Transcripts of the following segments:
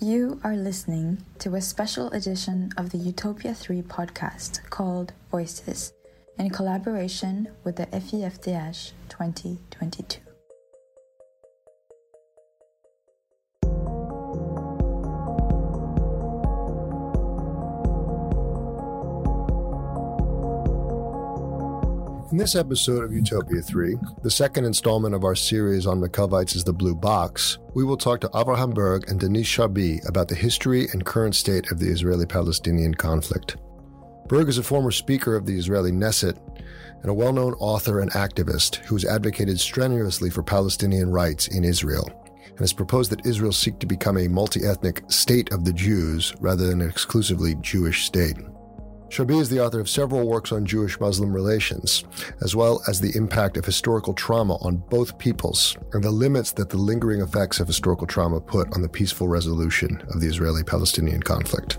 You are listening to a special edition of the Utopia 3 podcast called Voices in collaboration with the FIFDH 2022. In this episode of Utopia 3, the second installment of our series on Maccovites is the Blue Box, we will talk to Avraham Burg and Denis Charbit about the history and current state of the Israeli Palestinian conflict. Burg is a former speaker of the Israeli Knesset and a well known author and activist who has advocated strenuously for Palestinian rights in Israel and has proposed that Israel seek to become a multi ethnic state of the Jews rather than an exclusively Jewish state. Charbit is the author of several works on Jewish Muslim relations, as well as the impact of historical trauma on both peoples and the limits that the lingering effects of historical trauma put on the peaceful resolution of the Israeli Palestinian conflict.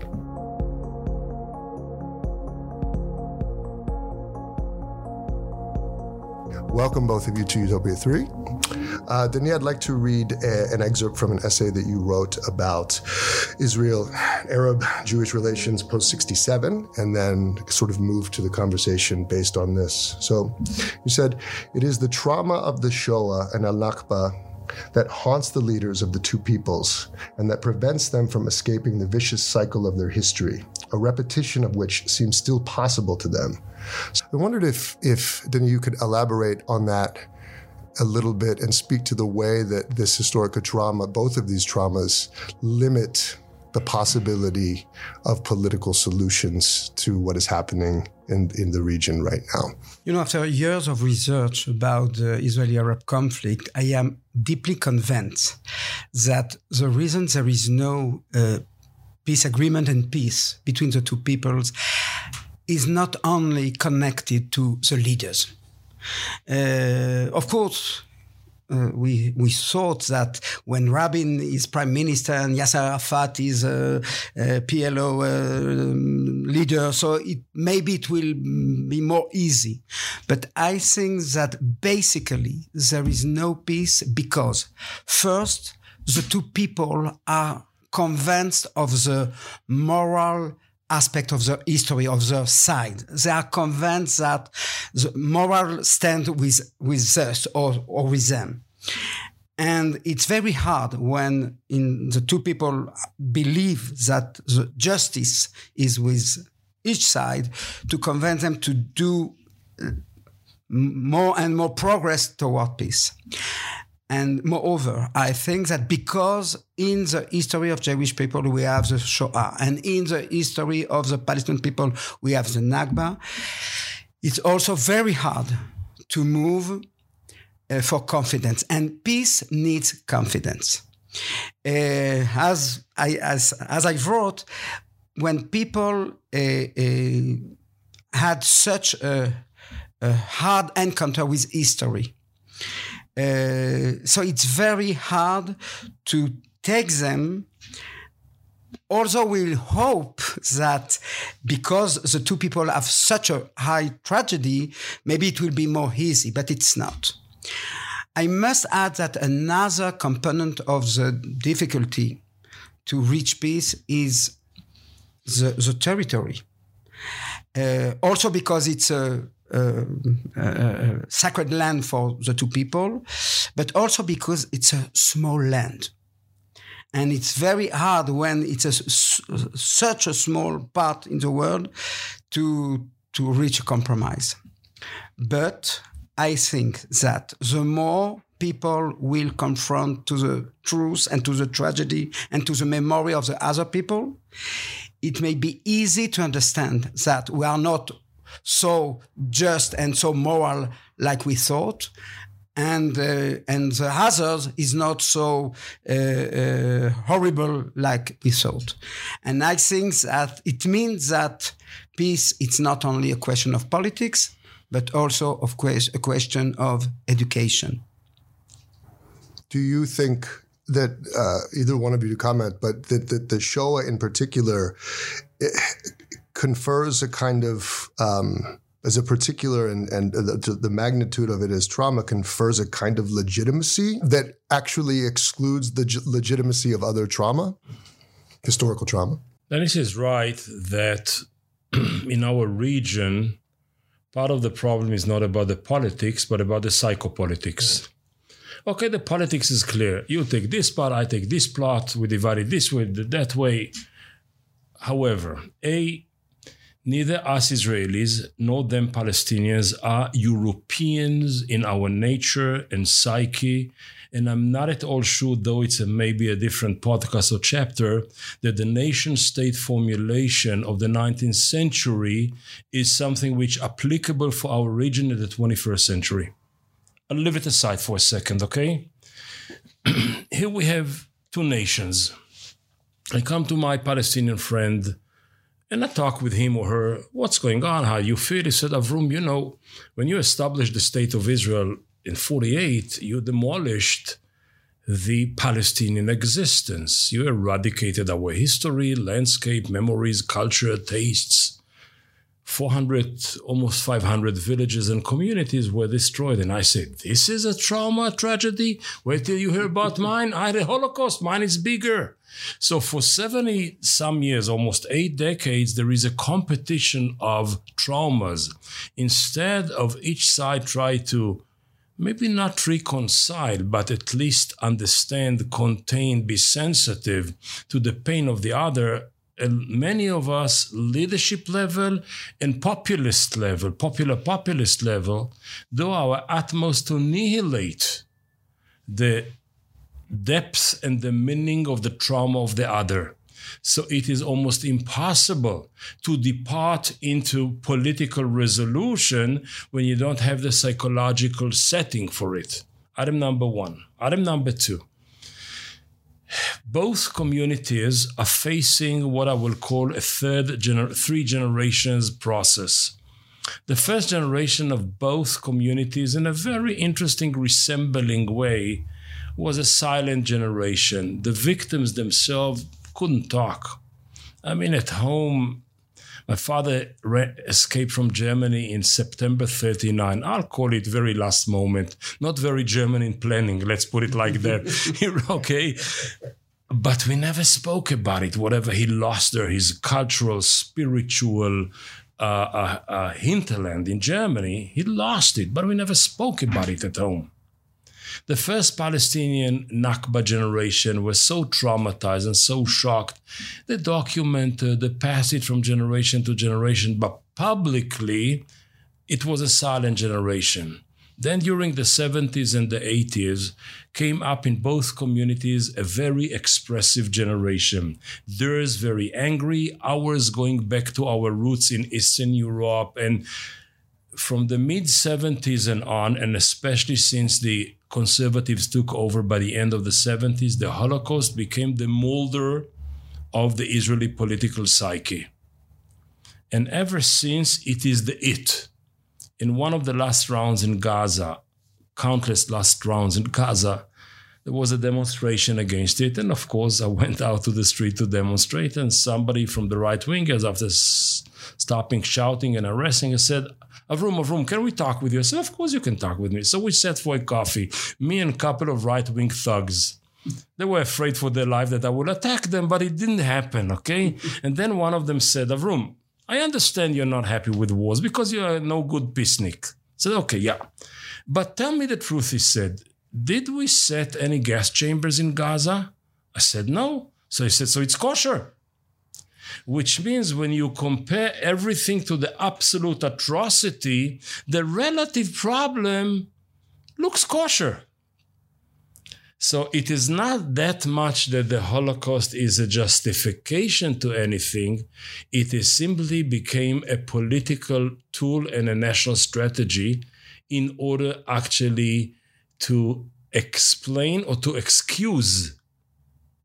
Welcome, both of you, to Utopia 3. Uh, Denis, I'd like to read a, an excerpt from an essay that you wrote about Israel Arab Jewish relations post 67, and then sort of move to the conversation based on this. So you said, It is the trauma of the Shoah and Al Nakba that haunts the leaders of the two peoples and that prevents them from escaping the vicious cycle of their history, a repetition of which seems still possible to them. So I wondered if, if Denis, you could elaborate on that a little bit and speak to the way that this historical trauma, both of these traumas, limit the possibility of political solutions to what is happening in, in the region right now. You know, after years of research about the Israeli Arab conflict, I am deeply convinced that the reason there is no uh, peace agreement and peace between the two peoples is not only connected to the leaders. Uh, of course, uh, we we thought that when Rabin is prime minister and Yasser Arafat is a, a PLO uh, leader, so it, maybe it will be more easy. But I think that basically there is no peace because first the two people are convinced of the moral aspect of the history of the side. They are convinced that the moral stand with, with us or, or with them. And it's very hard when in the two people believe that the justice is with each side to convince them to do uh, more and more progress toward peace. And moreover, I think that because in the history of Jewish people we have the Shoah, and in the history of the Palestinian people we have the Nakba, it's also very hard to move uh, for confidence. And peace needs confidence. Uh, as I as as I wrote, when people uh, uh had such a, a hard encounter with history uh, so it's very hard to take them. Although we hope that because the two people have such a high tragedy, maybe it will be more easy, but it's not. I must add that another component of the difficulty to reach peace is the, the territory. Uh, also because it's a uh, uh, sacred land for the two people, but also because it's a small land. And it's very hard when it's a, such a small part in the world to, to reach a compromise. But I think that the more people will confront to the truth and to the tragedy and to the memory of the other people, it may be easy to understand that we are not so just and so moral like we thought and uh, and the hazard is not so uh, uh, horrible like we thought. And i think that it means that peace it's not only a question of politics but also of que- a question of education. Do you think that uh, either one of you to comment but that, that the shoah in particular confers a kind of um, as a particular and, and the, the, magnitude of it as trauma confers a kind of legitimacy that actually excludes the legitimacy of other trauma? historical trauma. Denis is right that in our region, part of the problem is not about the politics, but about the psychopolitics. Okay, the politics is clear. You take this part, I take this plot, we divide it this way, that way. However, A, neither us Israelis nor them Palestinians are Europeans in our nature and psyche. And I'm not at all sure, though it's a, maybe a different podcast or chapter, that the nation state formulation of the 19th century is something which applicable for our region in the 21st century. I'll leave it aside for a second, okay? Here we have two nations. I come to my Palestinian friend and I talk with him or her, what's going on? How you feel? He said, Avrum, you know, when you established the state of Israel in 48, you demolished the Palestinian existence. You eradicated our history, landscape, memories, culture, tastes. 400, almost 500 villages and communities were destroyed. And I said, This is a trauma, tragedy. Wait till you hear about mine. I had a Holocaust. Mine is bigger. So for 70 some years, almost eight decades, there is a competition of traumas. Instead of each side try to maybe not reconcile, but at least understand, contain, be sensitive to the pain of the other, many of us leadership level and populist level popular populist level do our utmost to annihilate the depth and the meaning of the trauma of the other. So it is almost impossible to depart into political resolution when you don't have the psychological setting for it. Item number one. Item number two both communities are facing what I will call a third gener- three generations process. The first generation of both communities, in a very interesting resembling way, was a silent generation. The victims themselves couldn't talk. I mean, at home, my father re- escaped from Germany in September 39. I'll call it very last moment, not very German in planning. Let's put it like that. okay. But we never spoke about it. Whatever he lost there, his cultural, spiritual uh, uh, uh, hinterland in Germany, he lost it. But we never spoke about it at home. The first Palestinian Nakba generation was so traumatized and so shocked. They documented, the passage from generation to generation, but publicly, it was a silent generation. Then, during the 70s and the 80s, came up in both communities a very expressive generation. Theirs very angry, ours going back to our roots in Eastern Europe. And from the mid 70s and on, and especially since the conservatives took over by the end of the 70s, the Holocaust became the molder of the Israeli political psyche. And ever since, it is the it. In one of the last rounds in Gaza, countless last rounds in Gaza, there was a demonstration against it. And of course, I went out to the street to demonstrate. And somebody from the right wingers, after s- stopping shouting and arresting, said, Avrum, Avrum, can we talk with you? I said, Of course you can talk with me. So we sat for a coffee, me and a couple of right wing thugs. They were afraid for their life that I would attack them, but it didn't happen, okay? and then one of them said, Avrum, I understand you're not happy with wars because you're no good peacenik. I said, okay, yeah. But tell me the truth, he said. Did we set any gas chambers in Gaza? I said, no. So he said, so it's kosher which means when you compare everything to the absolute atrocity, the relative problem looks kosher. So it is not that much that the Holocaust is a justification to anything. It is simply became a political tool and a national strategy in order actually to explain or to excuse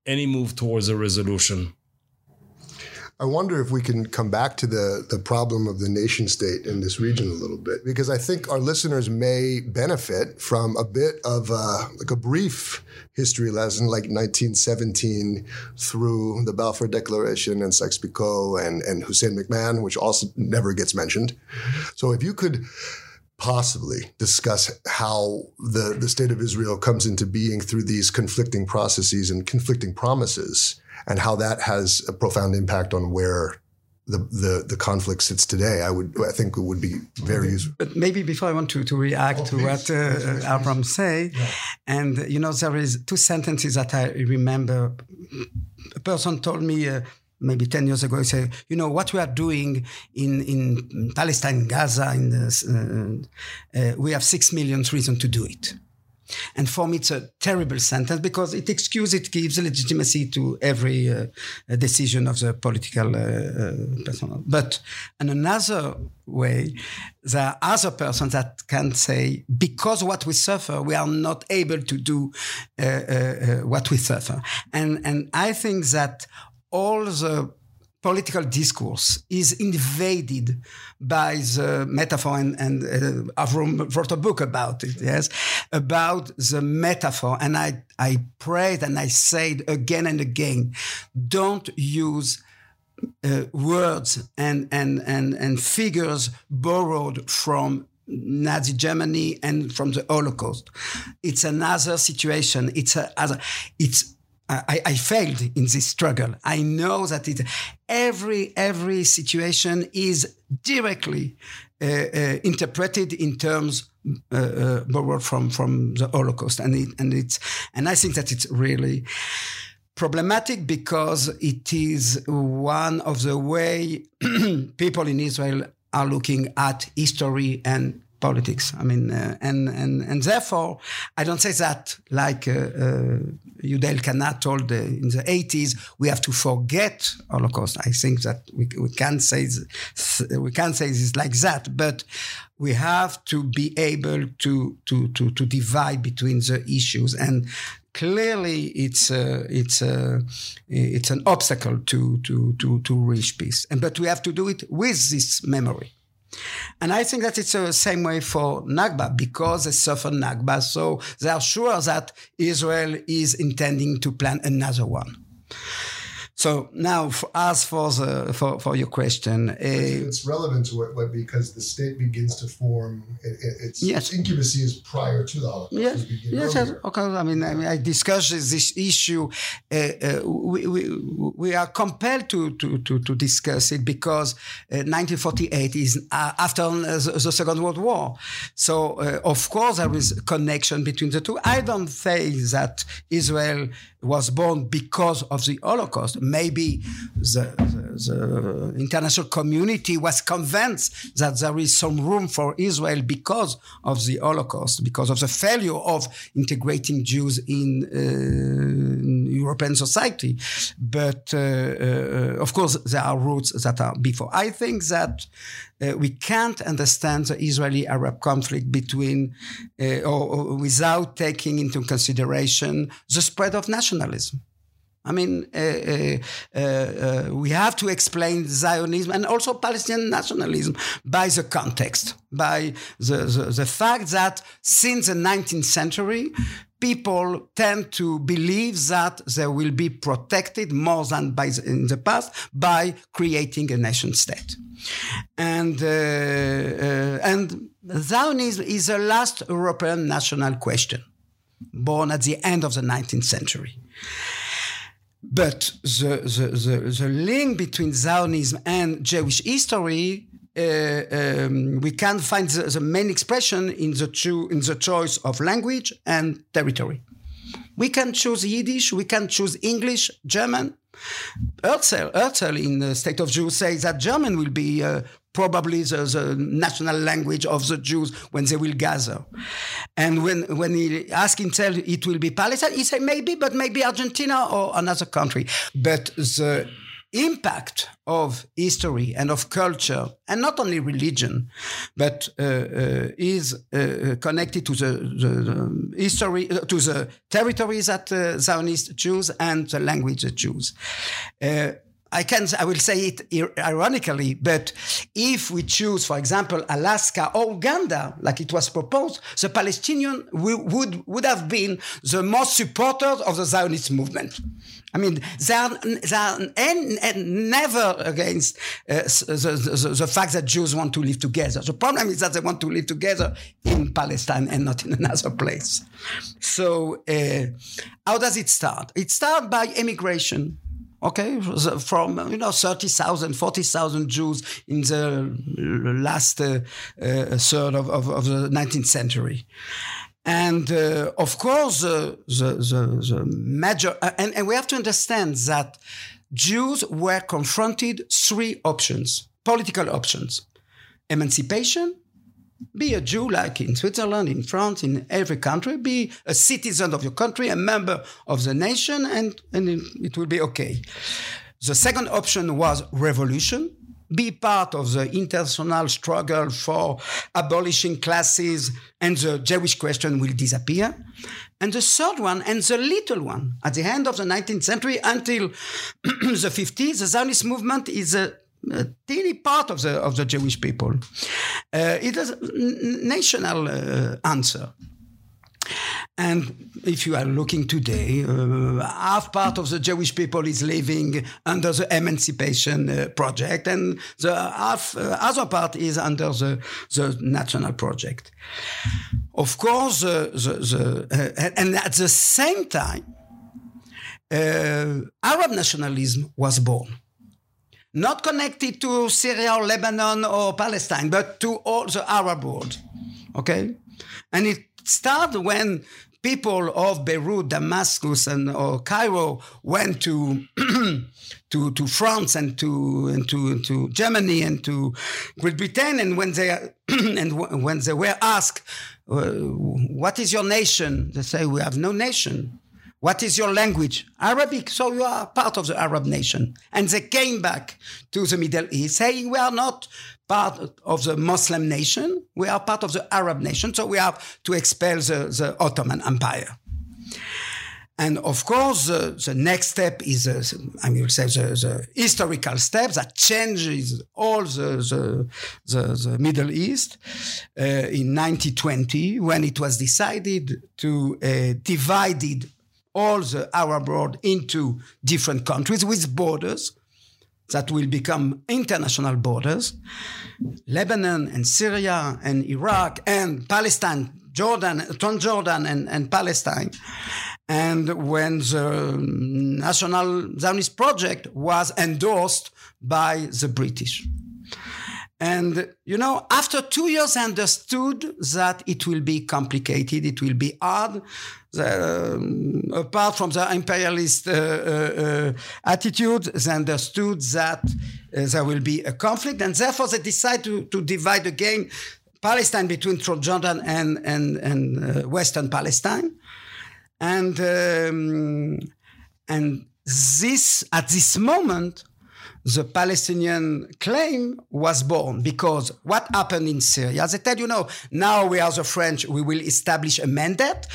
any move towards a resolution. I wonder if we can come back to the, the problem of the nation state in this region a little bit, because I think our listeners may benefit from a bit of a, like a brief history lesson, like 1917 through the Balfour Declaration and Sykes-Picot and, and Hussein McMahon, which also never gets mentioned. So if you could possibly discuss how the, the state of Israel comes into being through these conflicting processes and conflicting promises and how that has a profound impact on where the, the, the conflict sits today, I would I think it would be very useful. But maybe before I want to, to react Oh, to please. what uh, Please, please, Abram say, and you know there is two sentences that I remember. A person told me uh, maybe ten years ago. He said, "You know what we are doing in in Palestine, Gaza, in this, uh, uh, we have six million reasons to do it." And for me, it's a terrible sentence because it excuses, it gives legitimacy to every uh, decision of the political uh, uh, person. But in another way, there are other persons that can say, because what we suffer, we are not able to do uh, uh, uh, what we suffer. And, and I think that all the political discourse is invaded by the metaphor, and, and uh, Avram wrote a book about it, yes, about the metaphor. And I, I prayed and I said again and again, don't use uh, words and, and, and, and figures borrowed from Nazi Germany and from the Holocaust. It's another situation. It's a other. It's I, I, failed in this struggle. I know that it, every every situation is directly uh, uh, interpreted in terms uh, uh, borrowed from from the Holocaust, and it, and it's and I think that it's really problematic because it is one of the way people in Israel are looking at history and politics. I mean, uh, and and and therefore, I don't say that like uh, Yehuda Elkana told in the 80s, we have to forget Holocaust. I think that we, we can't say we can't say this like that, but we have to be able to to to to divide between the issues. And clearly it's a, it's a, it's an obstacle to to to to reach peace. And but we have to do it with this memory and I think that it's the same way for Nakba because they suffered Nakba. So they are sure that Israel is intending to plan another one. So now, for, as for the for, for your question, uh, it's relevant to it because the state begins to form. It, its Yes. incubacy is prior to the Holocaust. Yes, yes, yes. Okay. I mean, I, mean, I discussed this issue. Uh, uh, we, we, we are compelled to, to, to, to discuss it because uh, 1948 is uh, after uh, the, the Second World War. So, uh, of course, there is a connection between the two. I don't say that Israel was born because of the Holocaust. Maybe the, the, the international community was convinced that there is some room for Israel because of the Holocaust, because of the failure of integrating Jews in, uh, in European society. But uh, uh, of course, there are roots that are before. I think that uh, we can't understand the Israeli-Arab conflict between uh, or, or without taking into consideration the spread of nationalism. I mean, uh, uh, uh, we have to explain Zionism and also Palestinian nationalism by the context, by the, the, the fact that since the 19th century, people tend to believe that they will be protected more than by the, in the past by creating a nation state. And, uh, uh, and Zionism is the last European national question, born at the end of the 19th century. But the, the, the, the link between Zionism and Jewish history, uh, um, we can find the, the, main expression in the, cho- in the choice of language and territory. We can choose Yiddish, we can choose English, German. Herzl, Herzl in the State of Jews says that German will be uh, probably the, the, national language of the Jews when they will gather. And when, when he asked himself it will be Palestine, he said maybe, but maybe Argentina or another country. But the impact of history and of culture, and not only religion, but uh, uh, is uh, connected to the, the, the history, uh, to the territories that uh, Zionist Jews and the language of Jews. I can, I will say it ironically, but if we choose, for example, Alaska or Uganda, like it was proposed, the Palestinian would, would have been the most supporters of the Zionist movement. I mean, they are, they are and, and never against uh, the, the, the, fact that Jews want to live together. The problem is that they want to live together in Palestine and not in another place. So, uh, how does it start? It starts by immigration okay from you know 30,000 40,000 Jews in the last uh, uh, third of, of, of, the 19th century. And uh, of course the, the, the major uh, and, and we have to understand that Jews were confronted three options political options. Emancipation be a Jew like in Switzerland, in France, in every country. Be a citizen of your country, a member of the nation, and, and it will be okay. The second option was revolution. Be part of the international struggle for abolishing classes, and the Jewish question will disappear. And the third one, and the little one, at the end of the 19th century until the 50s, the Zionist movement is a a teeny part of the of the Jewish people. Uh, it is a national uh, answer. And if you are looking today, uh, half part of the Jewish people is living under the Emancipation uh, Project, and the half uh, other part is under the, the National Project. Of course, the, the, uh, and at the same time, Arab nationalism was born not connected to Syria or Lebanon or Palestine, but to all the Arab world. Okay? And it started when people of Beirut, Damascus, and or Cairo went to to to France and to and to to Germany and to Great Britain, and when they and when they were asked, uh, "What is your nation?" they say, "We have no nation." What is your language? Arabic. So you are part of the Arab nation. And they came back to the Middle East saying we are not part of the Muslim nation. We are part of the Arab nation. So we have to expel the, the Ottoman Empire. And of course, uh, the next step is, uh, I will say, the, the, historical step that changes all the, the, the, the Middle East uh, in 1920 when it was decided to uh, divide all the Arab world into different countries with borders that will become international borders Lebanon and Syria and Iraq and Palestine, Jordan, Transjordan and, and Palestine. And when the National Zionist Project was endorsed by the British. And, you know, after two years, I understood that it will be complicated, it will be hard. The, um, apart from the imperialist uh, uh, uh, attitude, they understood that uh, there will be a conflict, and therefore they decided to, to divide again Palestine between Jordan and, and, and uh, Western Palestine. And, um, and this, at this moment, the Palestinian claim was born because what happened in Syria? They said, you know, now we are the French, we will establish a mandate.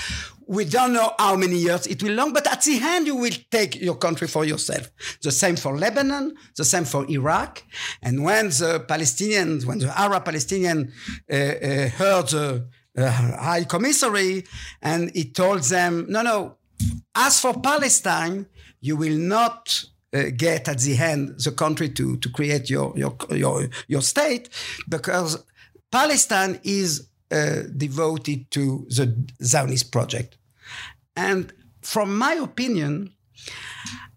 We don't know how many years it will long, but at the end, you will take your country for yourself. The same for Lebanon, the same for Iraq. And when the Palestinians, when the Arab Palestinian uh, uh, heard the uh, High Commissary, and he told them, no, no, as for Palestine, you will not uh, get at the end the country to, to create your, your, your, your state because Palestine is uh, devoted to the Zionist project. And from my opinion,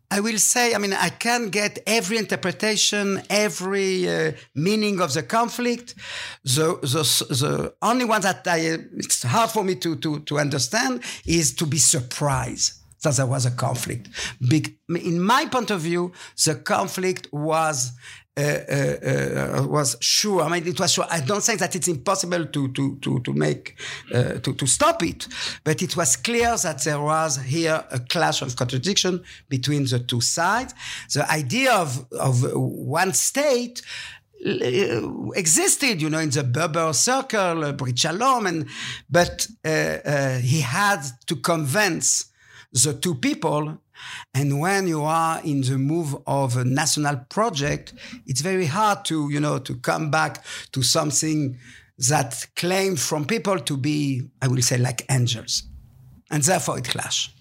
I will say, I mean, I can get every interpretation, every uh, meaning of the conflict. The, the, the only one that I, it's hard for me to, to, to understand is to be surprised that there was a conflict. Big, in my point of view, the conflict was uh, uh, uh, was sure. I mean, it was sure. I don't think that it's impossible to to to to make uh, to to stop it, but it was clear that there was here a clash of contradiction between the two sides. The idea of of one state uh, existed, you know, in the Buber circle, uh, and but uh, he had to convince the two people. And when you are in the move of a national project, it's very hard to, you know, to come back to something that claimed from people to be, I will say, like angels. And therefore it clash.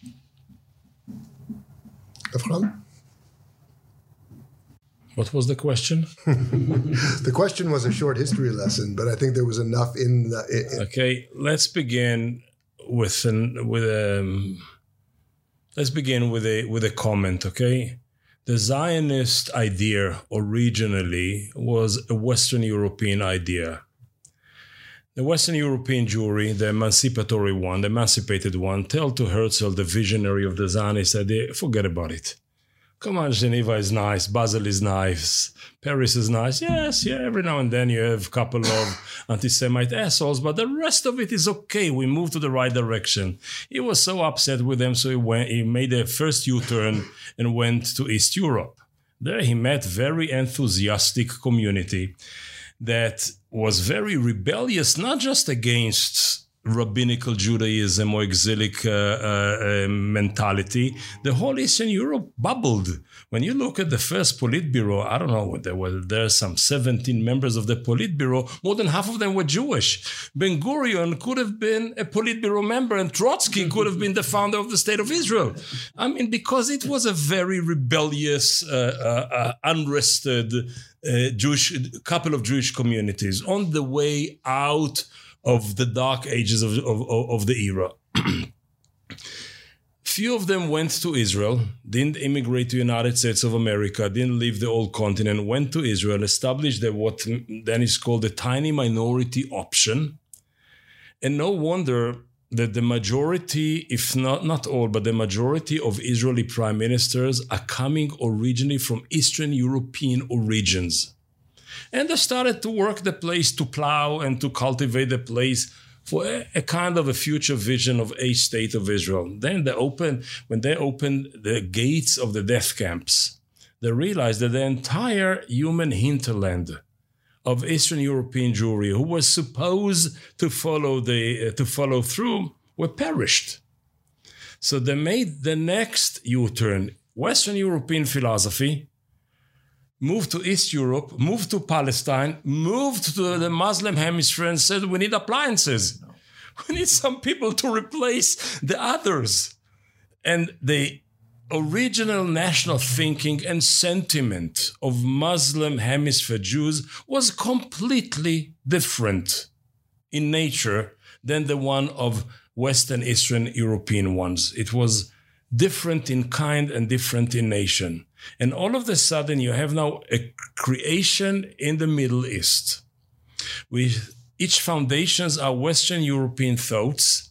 Efram? What was the question? the question was a short history lesson, but I think there was enough in the. In, okay, let's begin with an with a. Um, let's begin with a with a comment okay the Zionist idea originally was a Western European idea. The Western European Jewry, the emancipatory one, the emancipated one, tell to Herzl, the visionary of the Zionist idea, forget about it. Come on, Geneva is nice, Basel is nice, Paris is nice. Yes, yeah, every now and then you have a couple of anti Semite assholes, but the rest of it is okay. We move to the right direction. He was so upset with them, so he went, he made a first U turn and went to East Europe. There he met very enthusiastic community that was very rebellious, not just against rabbinical Judaism or exilic uh, uh, uh, mentality, the whole Eastern Europe bubbled. When you look at the first Politburo, I don't know, there were there some 17 members of the Politburo, more than half of them were Jewish. Ben Gurion could have been a Politburo member and Trotsky could have been the founder of the State of Israel. I mean, because it was a very rebellious, uh, uh, uh unrested Jewish, couple of Jewish communities on the way out of the dark ages of, of, of the era. Few of them went to Israel, didn't immigrate to United States of America, didn't leave the old continent, went to Israel, established the, what then is called the tiny minority option. And no wonder that the majority, if not not all, but the majority of Israeli prime ministers are coming originally from Eastern European origins. And they started to work the place to plow and to cultivate the place for a, a, kind of a future vision of a state of Israel. Then they opened, when they opened the gates of the death camps, they realized that the entire human hinterland of Eastern European Jewry, who was supposed to follow the uh, to follow through, were perished. So they made the next U-turn. Western European philosophy moved to East Europe, moved to Palestine, moved to the Muslim hemisphere and said, we need appliances. We need some people to replace the others. And the original national thinking and sentiment of Muslim hemisphere Jews was completely different in nature than the one of Western Eastern European ones. It was different in kind and different in nation. And all of a sudden, you have now a creation in the Middle East. With each foundations are Western European thoughts,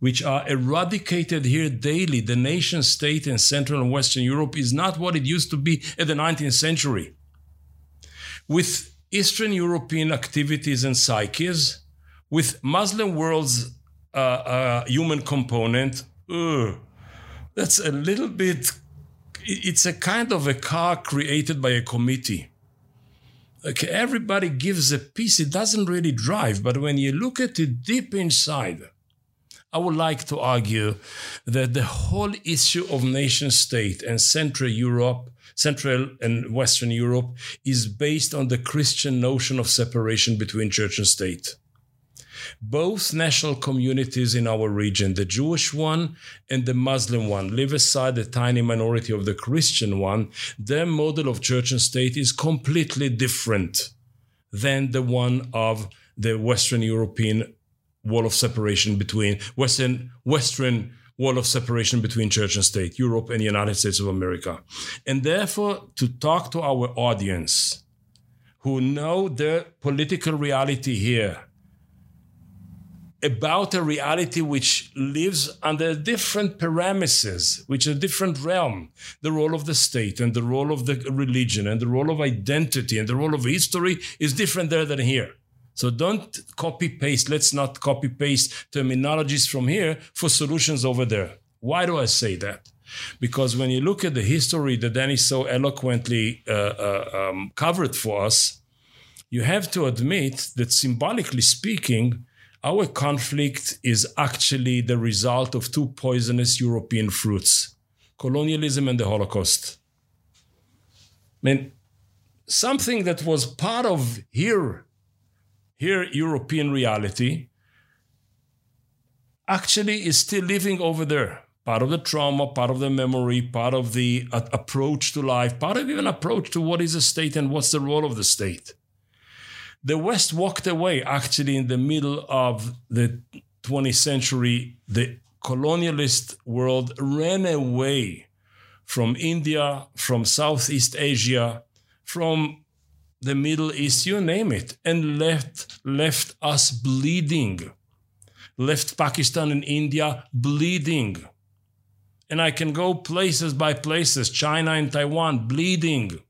which are eradicated here daily. The nation state in Central and Western Europe is not what it used to be in the 19th century. With Eastern European activities and psyches, with Muslim world's uh, uh, human component, uh, that's a little bit it's a kind of a car created by a committee. Okay, everybody gives a piece. It doesn't really drive, but when you look at it deep inside, I would like to argue that the whole issue of nation state and Central Europe, Central and Western Europe, is based on the Christian notion of separation between church and state both national communities in our region, the Jewish one and the Muslim one, leave aside the tiny minority of the Christian one, their model of church and state is completely different than the one of the Western European wall of separation between Western Western wall of separation between church and state, Europe and the United States of America. And therefore, to talk to our audience who know the political reality here about a reality which lives under different parameters, which is a different realm. The role of the state and the role of the religion and the role of identity and the role of history is different there than here. So don't copy paste. Let's not copy paste terminologies from here for solutions over there. Why do I say that? Because when you look at the history that Danny so eloquently uh, uh, um, covered for us, you have to admit that symbolically speaking, our conflict is actually the result of two poisonous European fruits colonialism and the Holocaust. I mean, something that was part of here, here European reality, actually is still living over there. Part of the trauma, part of the memory, part of the uh, approach to life, part of even approach to what is a state and what's the role of the state the West walked away actually in the middle of the 20th century. The colonialist world ran away from India, from Southeast Asia, from the Middle East, you name it, and left, left us bleeding. Left Pakistan and India bleeding. And I can go places by places, China and Taiwan bleeding.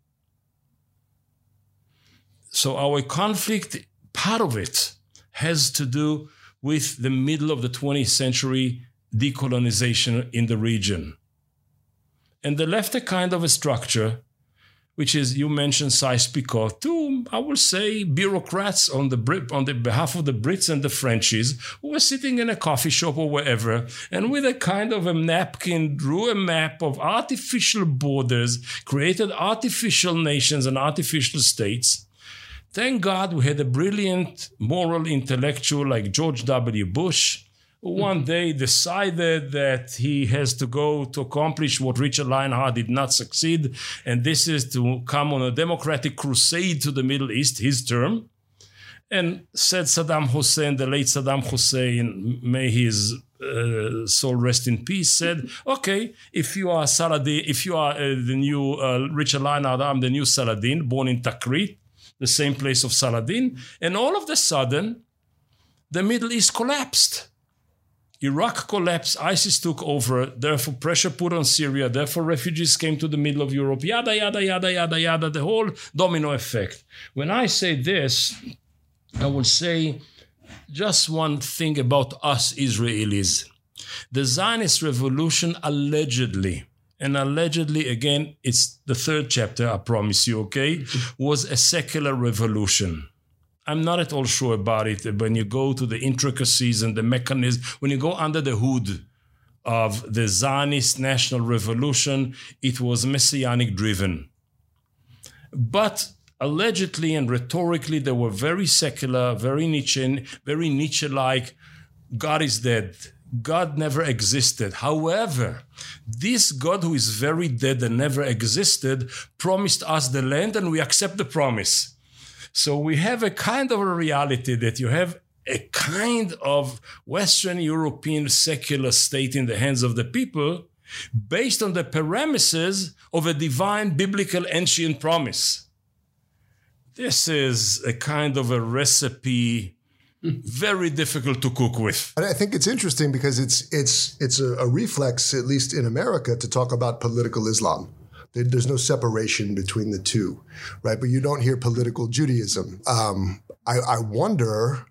So our conflict, part of it, has to do with the middle of the 20th century decolonization in the region. And they left a kind of a structure which is you mentioned Sykes-Picot, two, I will say, bureaucrats on the on the behalf of the Brits and the Frenchies who were sitting in a coffee shop or wherever, and with a kind of a napkin drew a map of artificial borders, created artificial nations and artificial states. Thank God we had a brilliant moral intellectual like George W. Bush who one day decided that he has to go to accomplish what Richard Lionheart did not succeed, and this is to come on a democratic crusade to the Middle East, his term. And said Saddam Hussein, the late Saddam Hussein, may his uh, soul rest in peace, said, "Okay, if you are Saladin, if you are uh, the new uh, Richard Lionheart, I'm the new Saladin, born in Tikrit, the same place of Saladin." And all of a sudden, the Middle East collapsed Iraq collapsed, ISIS took over, therefore pressure put on Syria, therefore refugees came to the middle of Europe, yada, yada, yada, yada, yada, the whole domino effect. When I say this, I will say just one thing about us Israelis. The Zionist revolution allegedly, and allegedly again, it's the third chapter, I promise you, okay, was a secular revolution. I'm not at all sure about it. When you go to the intricacies and the mechanism, when you go under the hood of the Zionist national revolution, it was messianic driven. But allegedly and rhetorically, they were very secular, very Nietzsche, very Nietzsche like. God is dead. God never existed. However, this God who is very dead and never existed promised us the land, and we accept the promise. So we have a kind of a reality that you have a kind of Western European secular state in the hands of the people based on the premises of a divine biblical ancient promise. This is a kind of a recipe very difficult to cook with. And I think it's interesting because it's it's it's a, a reflex, at least in America, to talk about political Islam. There's no separation between the two, right? But you don't hear political Judaism. Um, I, I, wonder,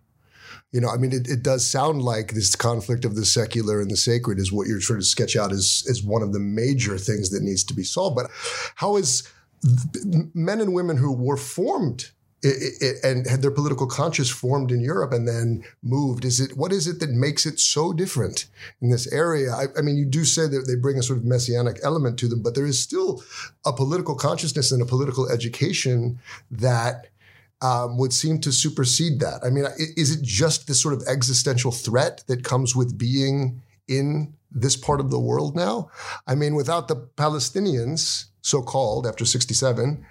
you know, I mean, it, it, does sound like this conflict of the secular and the sacred is what you're trying to sketch out as, as one of the major things that needs to be solved. But how is men and women who were formed it, it, and had their political conscience formed in Europe and then moved? Is it what is it that makes it so different in this area? I, I, mean, you do say that they bring a sort of messianic element to them, but there is still a political consciousness and a political education that um, would seem to supersede that. I mean, is it just this sort of existential threat that comes with being in this part of the world now? I mean, without the Palestinians, so called after 67,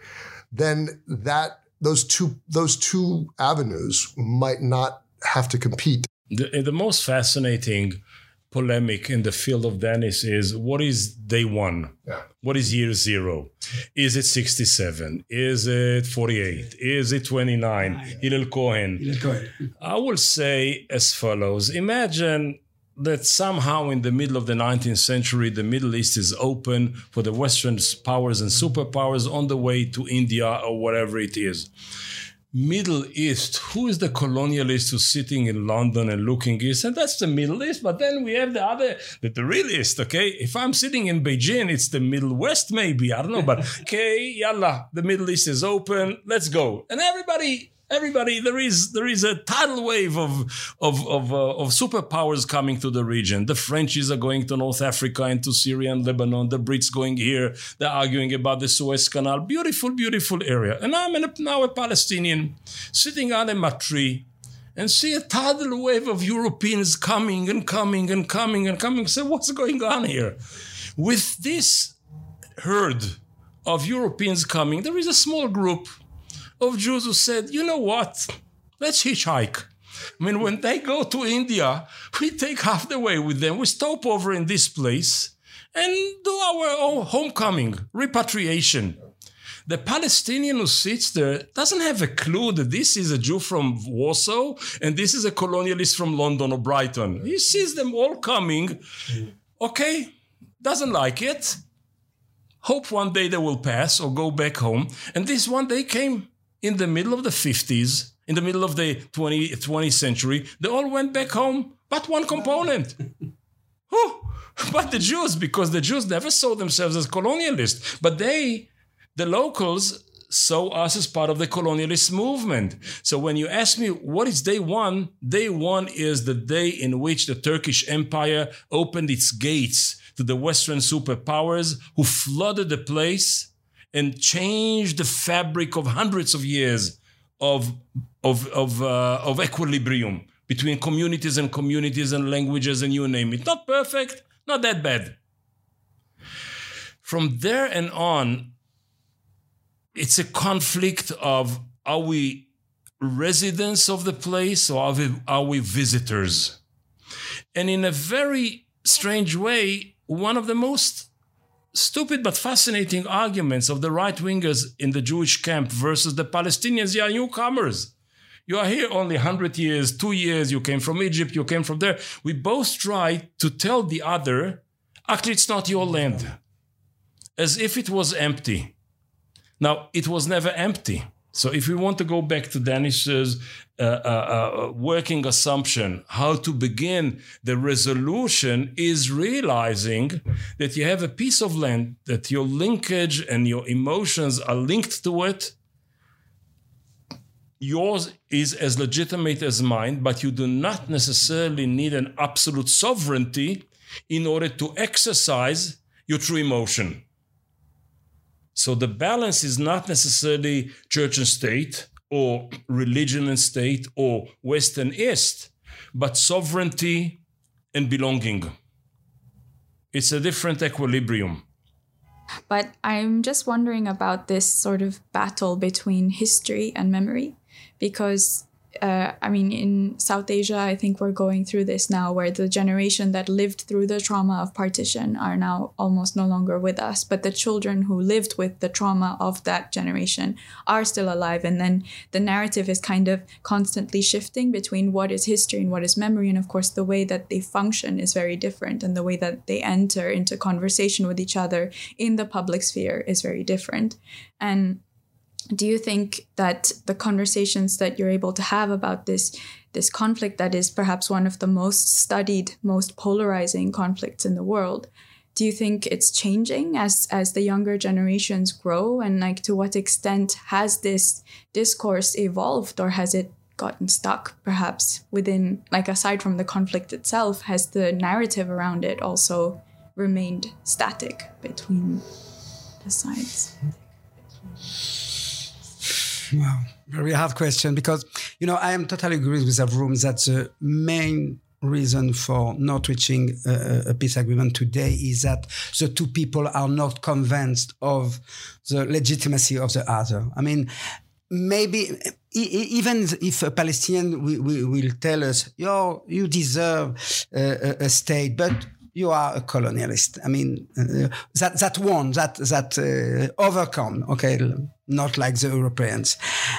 then that those two those two avenues might not have to compete. The, eh, the most fascinating polemic in the field of Denis is what is day one? Yeah. What is year zero? Is it 67? Is it 48? Is it 29? Hillel Cohen. Hillel Cohen. I will say as follows Imagine that somehow in the middle of the 19th century, the Middle East is open for the Western powers and superpowers on the way to India or whatever it is. Middle East, who is the colonialist who's sitting in London and looking east? And that's the Middle East. But then we have the other, the, the real East, okay? If I'm sitting in Beijing, it's the Middle West, maybe. I don't know. But okay, yalla, the Middle East is open. Let's go. And everybody everybody there is there is a tidal wave of of of, uh, of superpowers coming to the region. The Frenchies are going to North Africa and to Syria and Lebanon. The Brits going here. They're arguing about the Suez Canal. Beautiful, beautiful area. And I'm a, now a Palestinian sitting on a tree and see a tidal wave of Europeans coming and coming and coming and coming. So what's going on here? With this herd of Europeans coming, there is a small group of Jews who said, you know what? Let's hitchhike. I mean, when they go to India, we take half the way with them. We stop over in this place and do our own homecoming, repatriation. The Palestinian who sits there doesn't have a clue that this is a Jew from Warsaw and this is a colonialist from London or Brighton. He sees them all coming. Okay, doesn't like it. Hope one day they will pass or go back home. And this one day came in the middle of the 50s, in the middle of the 20, 20th century. They all went back home, but one component. But the Jews, because the Jews never saw themselves as colonialists, but they the locals saw us as part of the colonialist movement. So when you ask me what is day one, day one is the day in which the Turkish Empire opened its gates to the Western superpowers who flooded the place and change the fabric of hundreds of years of, of, of, uh, of equilibrium between communities and communities and languages and you name it. Not perfect, not that bad. From there and on, it's a conflict of are we residents of the place or are we, are we visitors? And in a very strange way, one of the most stupid but fascinating arguments of the right wingers in the Jewish camp versus the Palestinians, you are newcomers. You are here only 100 years, two years, you came from Egypt, you came from there. We both try to tell the other, actually, it's not your land, as if it was empty. Now, it was never empty. So, if we want to go back to Denis's uh, uh, uh, working assumption, how to begin the resolution is realizing that you have a piece of land, that your linkage and your emotions are linked to it. Yours is as legitimate as mine, but you do not necessarily need an absolute sovereignty in order to exercise your true emotion. So the balance is not necessarily church and state or religion and state or West and East, but sovereignty and belonging. It's a different equilibrium. But I'm just wondering about this sort of battle between history and memory, because uh, I mean, in South Asia, I think we're going through this now where the generation that lived through the trauma of partition are now almost no longer with us. But the children who lived with the trauma of that generation are still alive. And then the narrative is kind of constantly shifting between what is history and what is memory. And of course, the way that they function is very different. And the way that they enter into conversation with each other in the public sphere is very different. And do you think that the conversations that you're able to have about this this conflict that is perhaps one of the most studied most polarizing conflicts in the world do you think it's changing as as the younger generations grow? And like to what extent has this discourse evolved or has it gotten stuck perhaps within like aside from the conflict itself has the narrative around it also remained static between the sides Wow, very hard question because you know I am totally agree with Avrum that the main reason for not reaching a, a, peace agreement today is that the two people are not convinced of the legitimacy of the other. I mean, maybe even if a Palestinian will, will tell us, "Yo, you deserve a, a state," but you are a colonialist. I mean, uh, that that won, that that uh, overcome. Okay, not like the Europeans.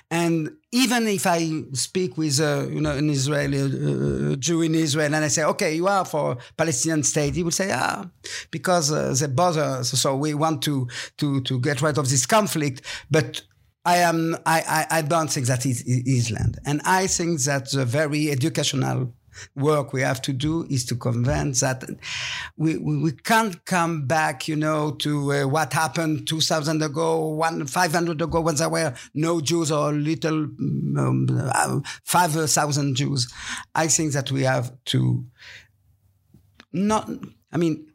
And even if I speak with uh, you know an Israeli uh, Jew in Israel and I say, okay, you are for Palestinian state, he will say, ah, because uh, they bother us, so we want to to to get rid of this conflict, but. I am. I, I, I don't think that is, is land, and I think that the very educational work we have to do is to convince that we, we, we can't come back, you know, to uh, what happened 2000 ago, one, 500 ago when there were no Jews or little um, uh, 5,000 Jews. I think that we have to not, I mean,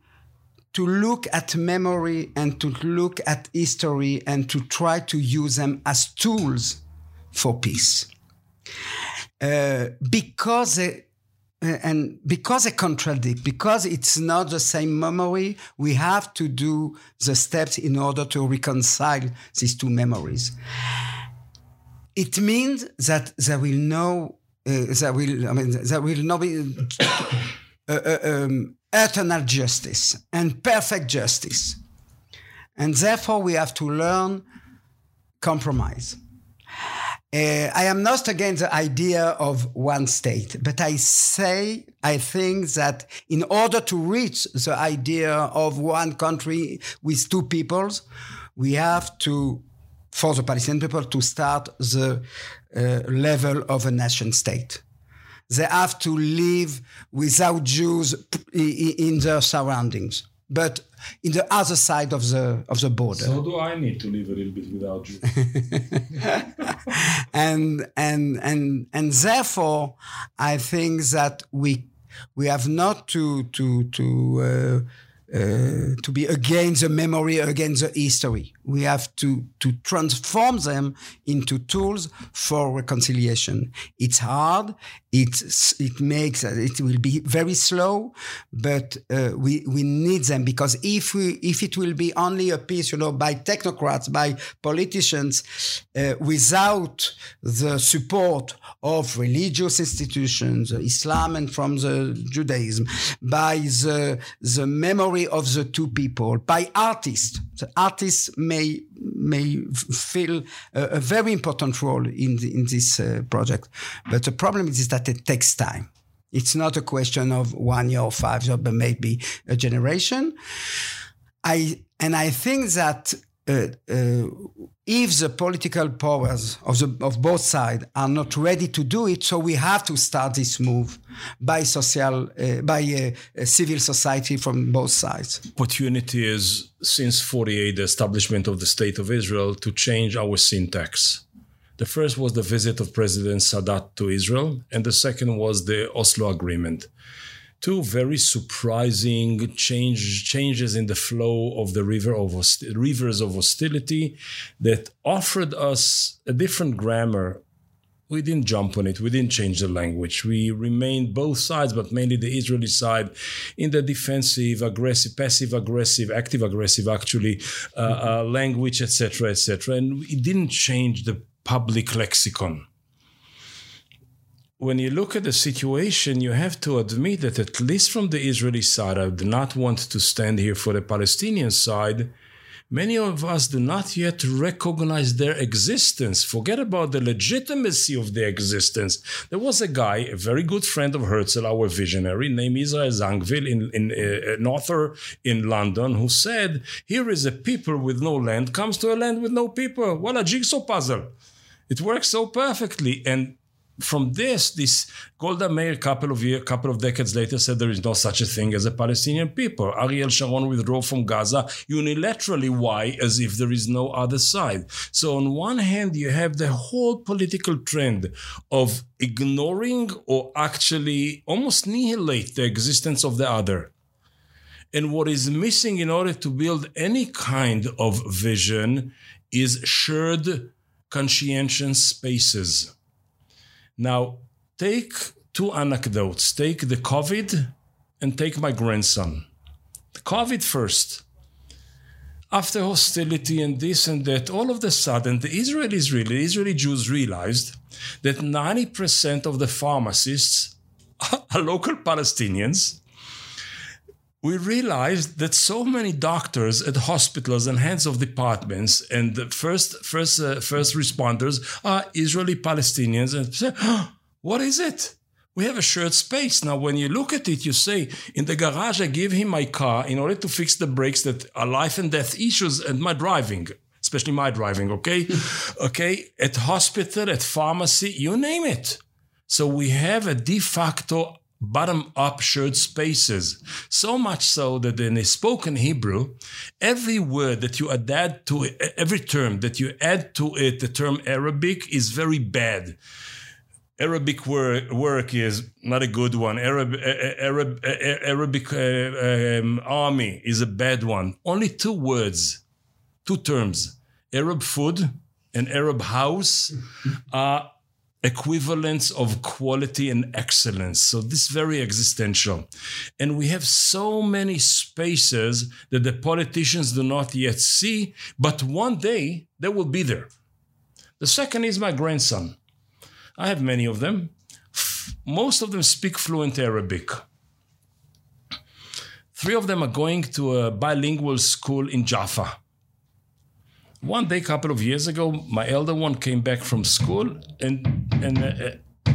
to look at memory and to look at history and to try to use them as tools for peace. Uh, because and because they contradict, because it's not the same memory, we have to do the steps in order to reconcile these two memories. It means that there will no, uh, there will, I mean, there will not be uh, uh, um, eternal justice and perfect justice. And therefore, we have to learn compromise. Uh, I am not against the idea of one state, but I say, I think that in order to reach the idea of one country with two peoples, we have to, for the Palestinian people, to start the uh, level of a nation state. They have to live without Jews in their surroundings, but in the other side of the of the border. So do I need to live a little bit without you? and and and and therefore, I think that we we have not to to to. Uh, uh, to be against the memory, against the history. We have to, to transform them into tools for reconciliation. It's hard. It's, it makes, it will be very slow, but uh, we, we need them because if we, if it will be only a peace, you know, by technocrats, by politicians, uh, without the support of religious institutions, Islam and from the Judaism, by the, the memory of the two people, by artists. The artists may may fill a, a very important role in the, in this uh, project, but the problem is that it takes time. It's not a question of one year or five years, but maybe a generation. I and I think that uh, uh, if the political powers of, the, of both sides are not ready to do it, so we have to start this move by social, uh, by uh, civil society from both sides. Opportunity is since 48, the establishment of the state of Israel, to change our syntax. The first was the visit of President Sadat to Israel, and the second was the Oslo Agreement two very surprising change, changes in the flow of the river of rivers of hostility that offered us a different grammar. We didn't jump on it. We didn't change the language. We remained both sides, but mainly the Israeli side, in the defensive, aggressive, passive aggressive, active aggressive, actually, uh, uh, language, etc., etc. And it didn't change the public lexicon when you look at the situation, you have to admit that at least from the Israeli side, I do not want to stand here for the Palestinian side. Many of us do not yet recognize their existence. Forget about the legitimacy of their existence. There was a guy, a very good friend of Herzl, our visionary, named Israel Zangwill, in, in uh, an author in London, who said, "Here is a people with no land comes to a land with no people. What a jigsaw puzzle!" It works so perfectly, and from this, this Golda Meir, couple of year, couple of decades later, said there is no such a thing as a Palestinian people. Ariel Sharon withdrew from Gaza unilaterally. Why? As if there is no other side. So on one hand, you have the whole political trend of ignoring or actually almost annihilate the existence of the other. And what is missing in order to build any kind of vision is shared conscientious spaces now, take two anecdotes. Take the COVID and take my grandson. The COVID first. After hostility and this and that, all of a sudden, the Israelis really, Israeli Jews realized that 90% of the pharmacists are local Palestinians. We realized that so many doctors at hospitals and heads of departments and the first first uh, first responders are Israeli Palestinians and say, oh, what is it? We have a shared space. Now, when you look at it, you say, in the garage, I give him my car in order to fix the brakes that are life and death issues and my driving, especially my driving, okay? okay, at hospital, at pharmacy, you name it. So we have a de facto bottom up shared spaces. So much so that in a spoken Hebrew, every word that you add to it, every term that you add to it, the term Arabic is very bad. Arabic work, work is not a good one. Arab, Arab, Arabic uh, um, army is a bad one. Only two words, two terms. Arab food and Arab house are equivalence of quality and excellence. So this is very existential. And we have so many spaces that the politicians do not yet see, but one day they will be there. The second is my grandson. I have many of them. Most of them speak fluent Arabic. Three of them are going to a bilingual school in Jaffa. One day, a couple of years ago, my elder one came back from school and and uh, uh,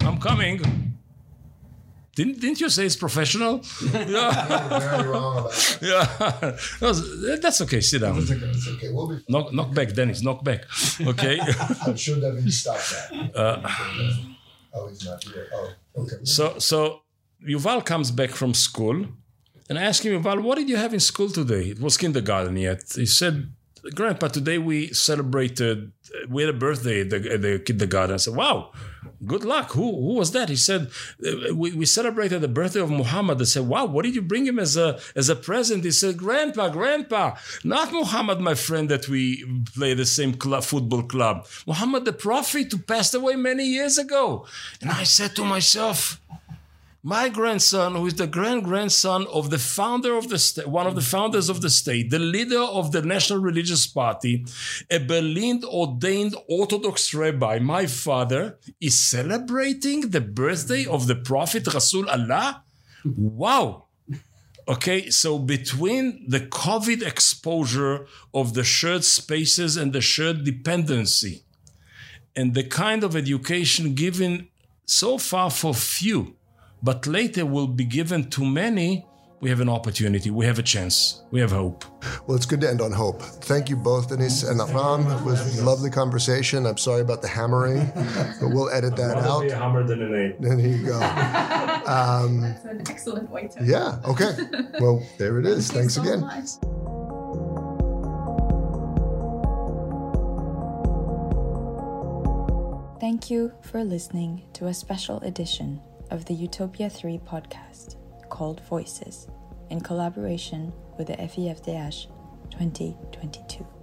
I'm coming. Didn't, didn't you say it's professional? yeah. Yeah. That's okay. Sit down. It's okay. It's okay. We'll be. Knock, knock back, Denis. Knock back. Okay. I'm sure David stopped that. oh, he's not here. Oh, okay. so so Yuval comes back from school, and I asked him, Yuval, what did you have in school today? It was kindergarten yet. He said, Grandpa, today we celebrated. We had a birthday at the, the kindergarten. I said, Wow, good luck. Who who was that? He said, "Uh, We, we celebrated the birthday of Muhammad. I said, Wow, what did you bring him as a as a present? He said, Grandpa, Grandpa, not Muhammad, my friend that we play the same club, football club. Muhammad the Prophet who passed away many years ago. And I said to myself, my grandson, who is the grand grandson of the founder of the state, one of the founders of the state, the leader of the National Religious Party, a Berlin ordained Orthodox rabbi, my father, is celebrating the birthday of the Prophet Rasul Allah. Wow. Okay, so between the COVID exposure of the shared spaces and the shared dependency, and the kind of education given so far for few, but later will be given to many, we have an opportunity, we have a chance, we have hope. Well, it's good to end on hope. Thank you both, Denise and Avram. It was a lovely conversation. I'm sorry about the hammering, but we'll edit that out. hammered than an eight. There you go. Um, That's an excellent way to. Yeah, okay. Well, there it is. Thanks again. Thank you for listening to a special edition of the Utopia 3 podcast called Voices in collaboration with the FIFDH 2022.